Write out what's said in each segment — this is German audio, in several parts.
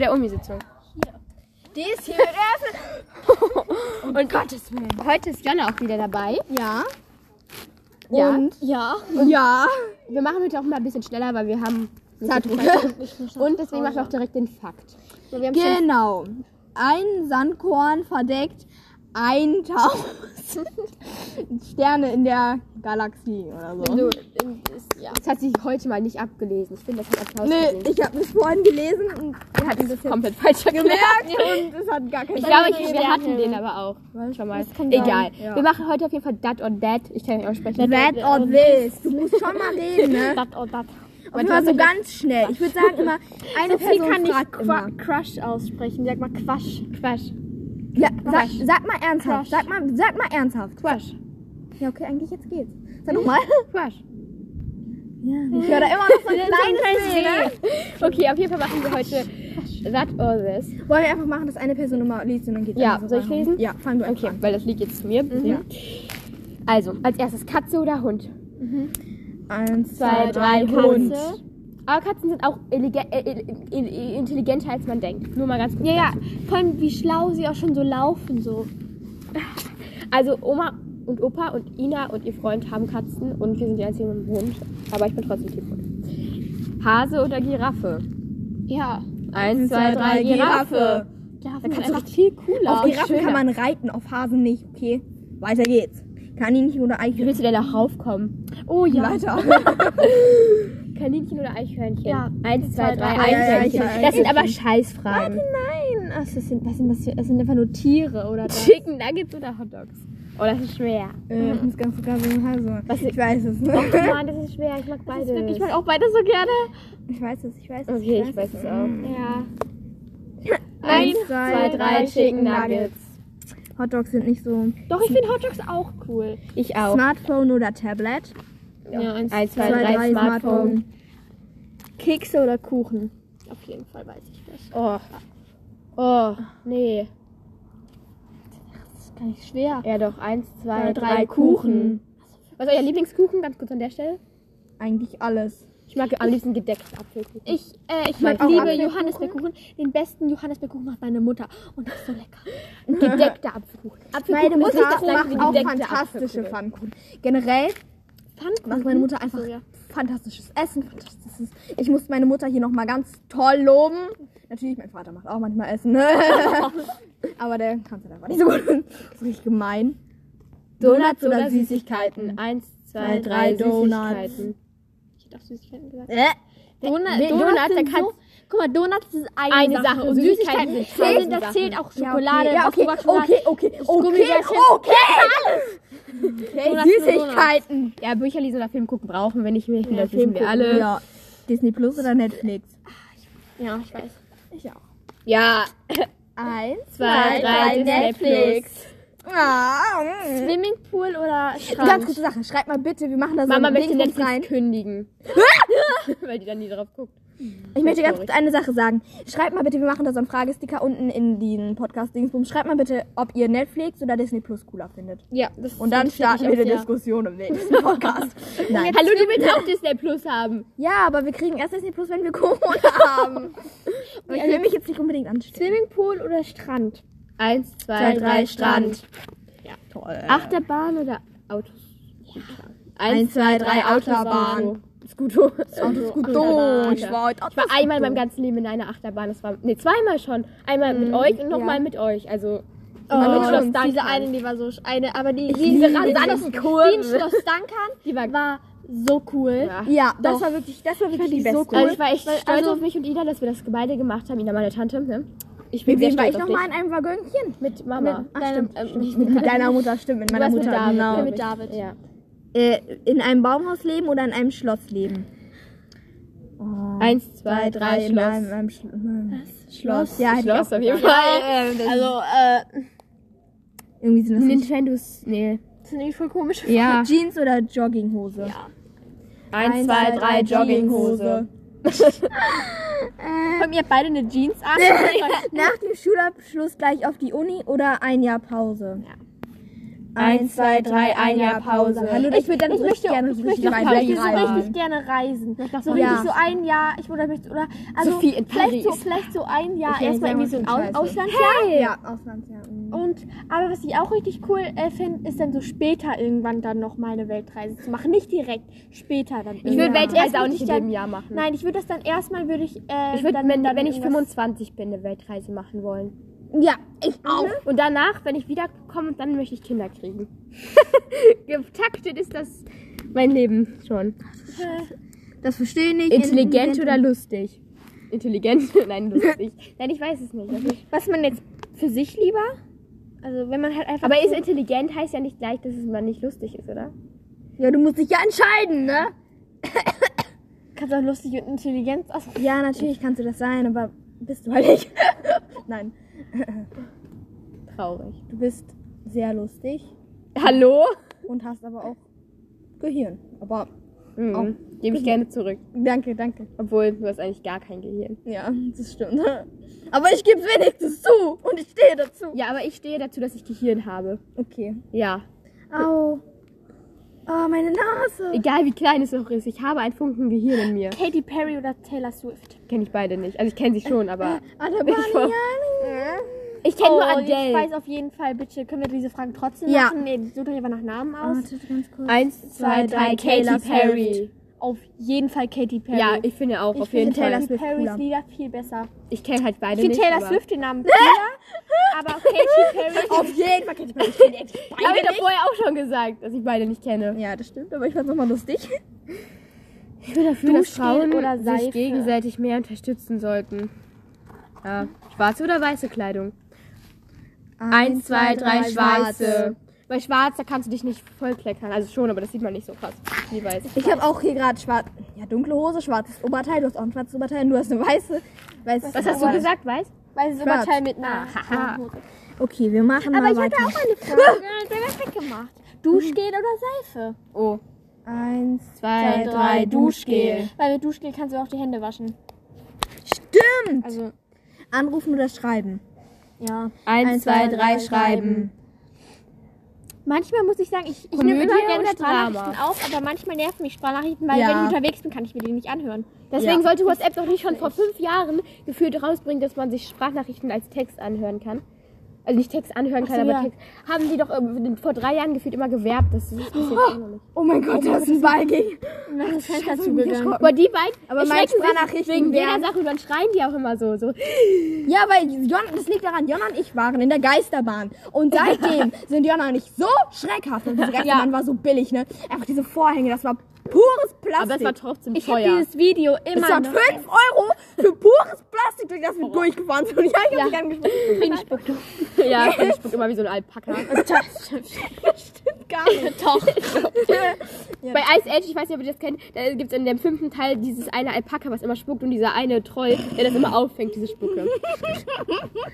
der Uni-Sitzung. Die ist hier eröffnet. Und Gottes Willen. Heute ist Jonna auch wieder dabei. Ja. Ja. Und ja. Ja. Wir machen heute auch mal ein bisschen schneller, weil wir haben nicht Zeit. so viel Zeit. Und deswegen machen wir auch direkt den Fakt. So, Genau. Ein Sandkorn verdeckt 1000 Sterne in der Galaxie oder so. so, das, das hat sich heute mal nicht abgelesen. Ich finde, das hat Applaus Nee, verdient. ich habe das vorhin gelesen und Er hat das komplett falsch gemerkt und es hat gar keinen Ich glaube, ich, wir hatten den aber auch. Schon mal. Egal. ja. Wir machen heute auf jeden Fall that or that. Ich kann nicht aussprechen. That or this. Du musst schon mal reden, ne? Dat oder dat. Und immer so ganz schnell. Ich würde sagen immer, eine Sophie Person kann nicht fragt immer. Crush aussprechen. Sag mal Quash. Quash. Ja, sag, sag mal ernsthaft. Crush. Sag mal, sag mal ernsthaft. Quash. Ja, okay, eigentlich jetzt geht's. Sag nochmal. Quash. Ja, ich höre da immer noch so ein kleines ne? Okay, auf jeden Fall machen wir heute that or this. Wollen wir einfach machen, dass eine Person immer liest und dann geht's Ja, so soll ich lesen? Ja, fang du einfach Okay, weil das liegt jetzt zu mir. an. Mhm. Ja. Also, als erstes Katze oder Hund? Eins, Zwei, drei, Hund. Aber Katzen sind auch äh, äh, intelligenter, als man denkt. Nur mal ganz kurz. Ja, ja. Vor allem, wie schlau sie auch schon so laufen. So. Also, Oma und Opa und Ina und ihr Freund haben Katzen und wir sind die einzigen mit dem Hund. Aber ich bin trotzdem Team Hund. Hase oder Giraffe? Ja. Eins, zwei, drei, Giraffe. Sind du einfach viel cooler. Auf Giraffen schöner. kann man reiten, auf Hasen nicht. Okay, weiter geht's. Kaninchen oder Wie Eichhörnchen? willst du denn da raufkommen? Oh ja. Weiter. Kaninchen oder Eichhörnchen? Ja. Eins, zwei, drei, Eichhörnchen. Das sind aber Scheißfragen. Nein. Ach, das sind, was sind das für, das sind einfach nur Tiere oder das? Chicken Nuggets oder Hot Dogs? Oh, das ist schwer. Äh, das ganz sogar so also, Was- Ich weiß es. Oh Mann, das ist schwer. Ich mag beides. Ich mag auch beide so gerne. Ich weiß es, ich weiß es. Okay, ich weiß es auch. Ja. Eins, Zwei, drei Chicken Nuggets. Hotdogs sind nicht so. Doch, ich finde Hot Dogs auch cool. Ich auch. Smartphone oder Tablet? Ja, eins, Eins, zwei, drei, Smartphone. Kekse oder Kuchen? Auf jeden Fall weiß ich das. Oh. Oh, nee. Das ist gar nicht schwer. Ja doch, eins, zwei, Ja, drei, drei Kuchen. Kuchen. Was ist euer Lieblingskuchen? Ganz kurz an der Stelle. Eigentlich alles. Ich mag am liebsten gedeckten Apfelkuchen. Ich, äh, ich Mag liebe Apfelkuchen. Johannisbeerkuchen. Den besten Johannisbeerkuchen macht meine Mutter. Und das ist so lecker. Gedeckter Apfelkuchen. Meine ist nicht Mutter macht auch fantastische Apfelkuchen. Pfannkuchen. Generell Pfannkuchen. macht meine Mutter einfach So, ja. fantastisches Essen. Fantastisches. Ich muss meine Mutter hier nochmal ganz toll loben. Natürlich, mein Vater macht auch manchmal Essen. Ne? Aber der kann es einfach nicht so gut. Das ist richtig gemein. Donuts oder Süßigkeiten? Eins, zwei, drei, drei Donuts. Süßigkeiten. Ich hätte auch Süßigkeiten gesagt. Äh, Donut, Donuts, Donuts, da kannst- Guck mal, Donuts ist eine, Eine Sache. Sache. Und Süßigkeiten, Süßigkeiten sind tausend das zählt auch ja, Schokolade. okay, ja, okay, was du okay, okay, okay, okay, Gummibärchen. okay, okay, Donuts sind Süßigkeiten. Ja, Bücher lesen oder Film gucken brauchen wir nicht mehr. Ich finde, Ja, das Film wir alle. Ja, Disney Plus oder Netflix? Ja, ich weiß. Ich auch. Ja. Eins, Zwei, drei, Netflix. Ah, mm. Swimmingpool oder Strand? Ganz kurze Sache, schreibt mal bitte, wir machen da so Mama ein möchte Netflix rein. kündigen. Weil die dann nie drauf guckt. Ich möchte ganz kurz eine Sache sagen. Schreibt mal bitte, wir machen da so einen Fragesticker unten in den Podcast-Dingsbums. Schreibt mal bitte, ob ihr Netflix oder Disney Plus cooler findet. Ja, das Und dann starten wir eine sehr. Diskussion im nächsten Podcast. Nein. Hallo, du willst auch Disney Plus haben. Ja, aber wir kriegen erst Disney Plus, wenn wir Corona haben. Aber ich will mich jetzt nicht unbedingt anstellen. Swimmingpool oder Strand? Eins, zwei, drei, Strand. Toll. Achterbahn oder Autos? Eins, zwei, drei, Autobahn. Scooter. Autoscooter. Ich war heute Ich war einmal in meinem ganzen Leben in einer Achterbahn. Das war, nee, zweimal schon. Einmal mit euch und nochmal ja. mit euch. Also, Oh, mit Schloss diese Duncan. eine, die war so eine, aber die, die, diese die, Kurven. die in Schloss Duncan, Die war- war so cool. Ja. Ja, das Doch. war wirklich, das war wirklich die die so beste. cool. Also ich war echt Weil- stolz also- auf mich und Ida, dass wir das beide gemacht haben. Ida, meine Tante. Ne? Ich bin Mit sehr war ich nochmal in einem Waggönchen? Mit Mama. Mit- ach, Deinem- stimmt, ähm, Nicht mit deiner Mutter, stimmt, mit meiner Mutter. mit David. genau. Mit David. Ja. Äh, in einem Baumhaus leben oder in einem Schloss leben? Oh. Eins, zwei, drei, in Schloss. einem, in einem Schloss. Schloss. Ja, Schloss auf jeden. Fall. Also, äh, Irgendwie sind das. Nintendos. Nee. das sind irgendwie voll komische Ja. Jeans oder Jogginghose? Ja. Eins, zwei, drei, Jogginghose. Haben ihr beide eine Jeans an? Nach dem Schulabschluss gleich auf die Uni oder ein Jahr Pause? Eins, zwei, drei, ein Jahr Pause. Hallo, ich würde dann ich richtig möchte, gerne ich so möchte, richtig ich möchte so richtig gerne reisen. So Ja. richtig so ein Jahr, ich oder möchte oder also Sophie in vielleicht so Paris. vielleicht so ein Jahr erstmal irgendwie so ein Aus Auslandsjahr. Ja, Auslandsjahr. mhm. Und aber was ich auch richtig cool äh, finde, ist dann so später irgendwann dann noch mal eine Weltreise zu machen, nicht direkt, später dann. Ich würde Ja. Weltreise auch würde nicht ich in dann- dem Jahr machen. Nein, ich würde das dann erstmal würde ich äh, Ich würde, dann, wenn, wenn ich irgendwas- 25 bin, eine Weltreise machen wollen. Ja, ich auch. Und danach, wenn ich wiederkomme, dann möchte ich Kinder kriegen. Getaktet ist das mein Leben schon. Das verstehe ich nicht. Intelligent oder lustig? Intelligent? Nein, lustig. Nein, ich weiß es nicht. Also, was man jetzt für sich lieber also wenn man halt einfach aber ist intelligent heißt ja nicht gleich, dass es mal nicht lustig ist, oder? Ja, du musst dich ja entscheiden, ne? kannst auch lustig und intelligent also, Ja, natürlich kannst du das sein, aber bist du halt nicht. Nein, Traurig. du bist sehr lustig Hallo? und hast aber auch Gehirn. Aber Mhm. Oh. Gebe ich gerne zurück. danke, danke. Obwohl, du hast eigentlich gar kein Gehirn. Ja, das stimmt. Aber ich gebe wenigstens zu und ich stehe dazu. Ja, aber ich stehe dazu, dass ich Gehirn habe. Okay. Ja. Au. Oh, meine Nase. Egal wie klein es auch ist, ich habe ein Funken Gehirn in mir. Katy Perry oder Taylor Swift. Kenne ich beide nicht. Also ich kenne sie schon, aber Adabani, ich kenne nur Oh, Ich Adele. weiß auf jeden Fall, bitte, können wir diese Fragen trotzdem Ja. machen? Nee, sucht euch einfach nach Namen aus. Warte, ganz kurz. Eins, zwei, drei, Katy Taylor Perry. Auf jeden Fall Katy Perry. Ja, ich finde auch, Ich auf jeden finde Taylor Fall. Swift Perrys cooler. Lieder viel besser. Ich kenne halt beide Ich finde nicht. Taylor aber- Swift den Namen cooler, aber Katy Perry. Auf jeden Fall Katy Perry. Ich kenn die echt Habe ich beide doch nicht. vorher auch schon gesagt, dass ich beide nicht kenne. Ja, das stimmt, aber ich fand's nochmal lustig. Ich bin dafür, dass Frauen sich gegenseitig mehr unterstützen sollten. Ja. Schwarze oder weiße Kleidung? Eins, zwei, drei, schwarze. Bei schwarz, da kannst du dich nicht vollkleckern. Also schon, aber das sieht man nicht so krass wie weiß. Ich habe auch hier gerade schwarz, ja, dunkle Hose, schwarzes Oberteil. Du hast auch ein schwarzes Oberteil du hast eine weiße. Weißes Was hast du Oberteil. gesagt, weiß? Sie Schwarz. Oberteil mit einer. Hose. Okay, wir machen Aber mal ich hatte weiter. auch eine Frage. Der wird weggemacht. Duschgel oder Seife? Oh. Eins, Zwei, drei, Duschgel. Weil mit Duschgel kannst du auch die Hände waschen. Stimmt. Also, Anrufen oder schreiben. Ja. Eins, zwei, drei, schreiben. Manchmal muss ich sagen, ich, ich nehme immer gerne Sprachnachrichten auf, aber manchmal nerven mich Sprachnachrichten, weil Ja. wenn ich unterwegs bin, kann ich mir die nicht anhören. Deswegen Ja. sollte WhatsApp doch nicht schon vor fünf Jahren gefühlt rausbringen, dass man sich Sprachnachrichten als Text anhören kann. Also nicht Text anhören kann, so, aber ja. Text. Haben die doch ähm, vor drei Jahren gefühlt immer gewerbt. Das ist bis jetzt auch noch nicht. Oh mein Gott, da ist ein Ball gegen. Ist das Fenster zugegangen. Aber die beiden, Aber meine erschrecken sich wegen jeder wären- Sache und dann schreien die auch immer so. so. Ja, weil Jon, das liegt daran, Jonna und ich waren in der Geisterbahn. Und seitdem sind Jonna und ich so schreckhaft. Und diese Geisterbahn war so billig, ne? Einfach diese Vorhänge, das war pures Plastik. Aber es war trotzdem Ich habe teuer. dieses Video es immer hat noch. 5 Euro für pures Plastik, durch das wir durchgefahren sind. Und ja, ich hab Ja. mich angesprochen. Frieden spuckt. ja, ich spuck immer wie so ein Alpaka. Gar nicht. Doch. Bei Ice Age, ich weiß nicht, ob ihr das kennt, da gibt es in dem fünften Teil dieses eine Alpaka, was immer spuckt und dieser eine Troll, der das immer auffängt, diese Spucke.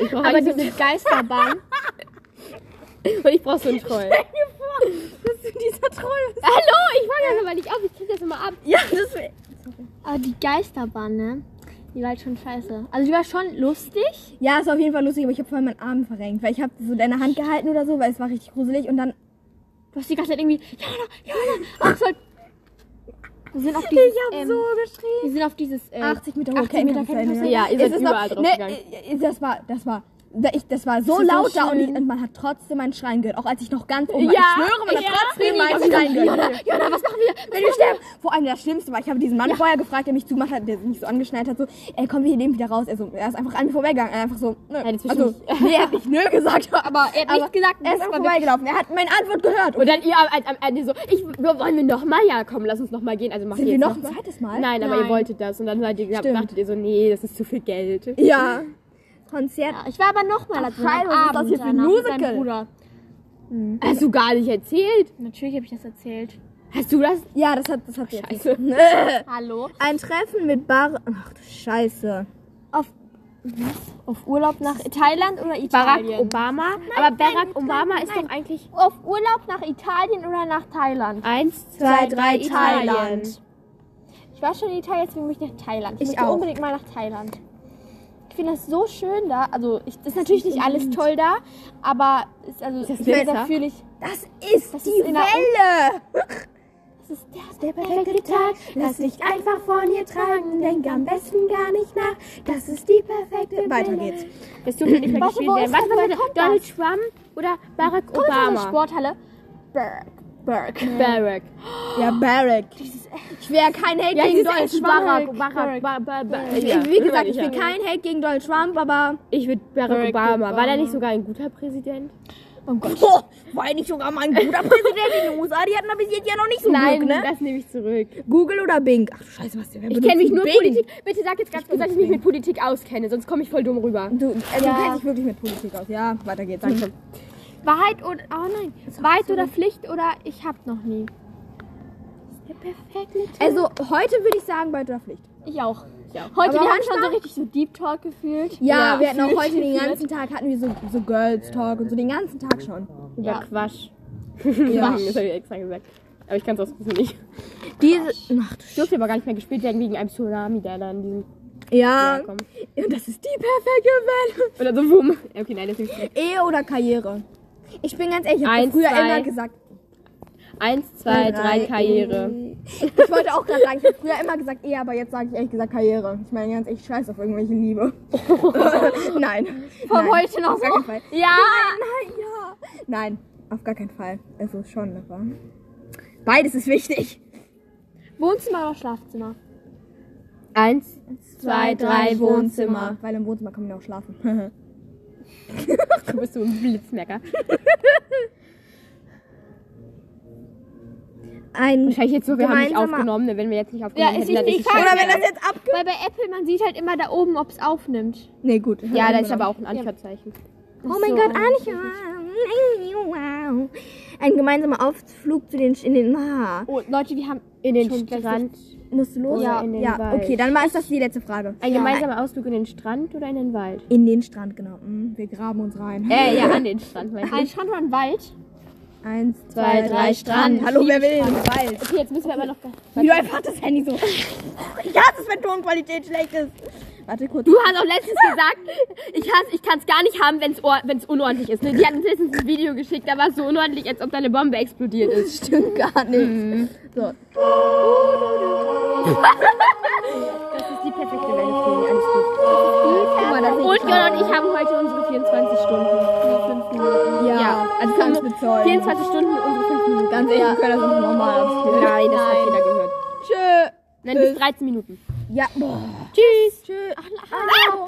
Ich Aber diese Geisterbahn. und ich brauche so einen Troll. Das ist dieser Troll. Hallo, ich fange das aber nicht auf, ich krieg das immer ab. Ja, das wär- Aber die Geisterbahn, ne? Die war halt schon scheiße. Also die war schon lustig. ja, es war auf jeden Fall lustig, aber ich habe voll meinen Arm verrenkt. Weil ich habe so deine Hand gehalten oder so, weil es war richtig gruselig. Und dann Du hast die ganze Zeit irgendwie. Jana, Jana, Axel. Wir sind auf dieses. Ich hab ähm, so wir geschrien. sind auf dieses. Äh, 80 Meter hohe 80 Meter Kettenkarussell. Kettenkarussell. Ja, ihr Es seid ist überall noch- drauf ne, gegangen. äh, Das war, das war, ich, das war so Das ist so laut da und, ich, und man hat trotzdem meinen Schreien gehört. Auch als ich noch ganz oben war. Ja, ich schwöre, man hat ja, trotzdem Rini, meinen was Schreien gehört. Jana, Jana, was machen wir? Wenn wir sterben. Vor allem das Schlimmste war, ich habe diesen Mann vorher gefragt, der mich zugemacht hat, der mich so angeschnallt hat, so, ey, komm, wir leben wieder raus. Er, so, er ist einfach an mir vorbeigegangen. Er einfach so, nö. Ja, also, nee, er hat nicht nö gesagt, aber Er hat aber nichts gesagt. Er ist einfach vorbeigelaufen. Er hat meine Antwort gehört. Und Und dann ihr am Ende so, ich, wollen wir noch mal? Ja, komm, lass uns noch mal gehen. Also ihr wir noch ein zweites Mal? Nein, aber ihr wolltet das. Und dann seid ihr, dachtet ihr so, nee, das ist zu viel Geld. Ja. Konzert. Ja, ich war aber nochmal dazu. Scheiße, was ist das hier für ein Musical? Bruder. Hast du gar nicht erzählt? Natürlich habe ich das erzählt. Hast du das? Ja, das hat, das hat sie Scheiße. Hallo? Ein Treffen mit Bar. Ach du Scheiße. Auf. Auf Urlaub nach Thailand oder Barack Italien? Obama? aber Barack Obama ist doch eigentlich Auf Urlaub nach Italien oder nach Thailand? eins, Zwei, drei, Italien. Thailand. Ich war schon in Italien, jetzt will ich nach Thailand. Ich, Ich auch. unbedingt mal nach Thailand. Finde das so schön da. Also, ich, ist natürlich nicht alles toll da, aber ist, also, das ich Winter? da fühle ich. Das ist Das die ist der Welle. Das ist der, perfekte Tag. Lass dich einfach von ihr tragen. Denk am besten gar nicht nach. Das ist die perfekte Weiter Welle. geht's. Das dürfte nicht mehr Warte, gespielt wo werden. ist Warte, das? warte, Woher kommt Donald das? Trump oder Barack Komm jetzt aus der Obama? Berg. Barack. Ja, Barack. Ich wäre kein Hate Ja, gegen Donald Trump. Barack, Barack, Barack, Barack. Ja, Wie gesagt, ich will kein Hate gegen Donald Trump, aber Ich würde Barack Barack Obama. War der Obama. nicht sogar ein guter Präsident? Oh Gott. Boah, war er nicht sogar mal ein guter Präsident in den USA? Die hatten aber bis jetzt ja noch nicht so Nein, Glück, ne? das nehme ich zurück. Google oder Bing? Ach du Scheiße, was der Ich kenne mich nur Politik. Bitte sag jetzt ganz kurz, dass ich mich mit Politik auskenne, sonst komme ich voll dumm rüber. Du, äh, Ja. du kennst dich wirklich mit Politik aus. Ja, weiter geht's. Danke. Wahrheit oder. Oh nein. Wahrheit oder Pflicht oder ich hab noch nie. Das ist der perfekte Tag. Also, heute würde ich sagen, Beute oder Pflicht. ich auch. Ja. Heute, Aber wir haben schon so richtig so Deep Talk gefühlt. Ja, Ja, wir hatten auch heute den gefühlt. ganzen Tag, hatten wir so, so Girls Talk und so den ganzen Tag schon. Über Ja. Quatsch. Ja. das habe ich extra gesagt. Aber ich kann es auch nicht. Diese, ach, du durfte aber gar nicht mehr gespielt werden wegen einem Tsunami, der da in diesem ja, und das ist die perfekte Welle. Oder so wumm. Okay, nein, das ist nicht. Ehe oder Karriere? Ich bin ganz ehrlich, ich habe früher zwei. immer gesagt, Eins, zwei, drei, Karriere. Ich wollte auch gerade sagen, ich habe früher immer gesagt Ehe, aber jetzt sage ich ehrlich gesagt Karriere. Ich meine ganz ehrlich, scheiß auf irgendwelche Liebe. Nein. Von Nein, heute noch auf gar keinen Fall. Ja. Nein, ja. Nein, auf gar keinen Fall. Also schon, aber beides ist wichtig. Wohnzimmer oder Schlafzimmer? Eins, zwei, drei, Wohnzimmer. Weil im Wohnzimmer kann man ja auch schlafen. Du bist so ein Blitzmerker. Ein Wahrscheinlich jetzt so, wir haben nicht aufgenommen, ne? wenn wir jetzt nicht aufgenommen Ja, hätten, dann ist es Oder wenn das jetzt ab. Weil bei Apple, man sieht halt immer da oben, ob es aufnimmt. Nee, gut. Ja, da ist aber auch ein Anführzeichen. Oh mein So, Gott, ähm, Annika. Wow. Ein gemeinsamer Ausflug zu den. In den ah. Oh, Leute, wir haben In den Schon Strand. Musst du los? Ja, in den ja Wald. okay, dann war es das die letzte Frage. Ein Ja. gemeinsamer Ausflug in den Strand oder in den Wald? In den Strand, genau. Mhm, Wir graben uns rein. Äh, ja, an den Strand, meinst ein du? Strand oder ein Wald. Eins, Zwei, zwei, drei, Strand. Strand. Hallo, wer will Wald? Okay, jetzt müssen wir aber noch... Wie du einfach das Handy so. Ich hasse es, wenn Tonqualität schlecht ist. Warte kurz. Du hast auch letztens gesagt, ich, hasse- ich kann es gar nicht haben, wenn es unordentlich ist. Ne? Die hatten uns letztens ein Video geschickt, da war es so unordentlich, als ob da eine Bombe explodiert ist. Stimmt gar nicht. Mhm. So. Das ist die perfekte Welle für. Alles gut. Und Jonna und ich haben heute unsere 24 Stunden. Oh, also kann es bezeugen. 24 Stunden unsere 5 Minuten. Ganz ehrlich, ja. können das nicht normal abspielen. Oh, nein, das hat jeder gehört. Tschö. Nein, bis 13 Minuten. Ja. Tschüss. Tschüss. Ach.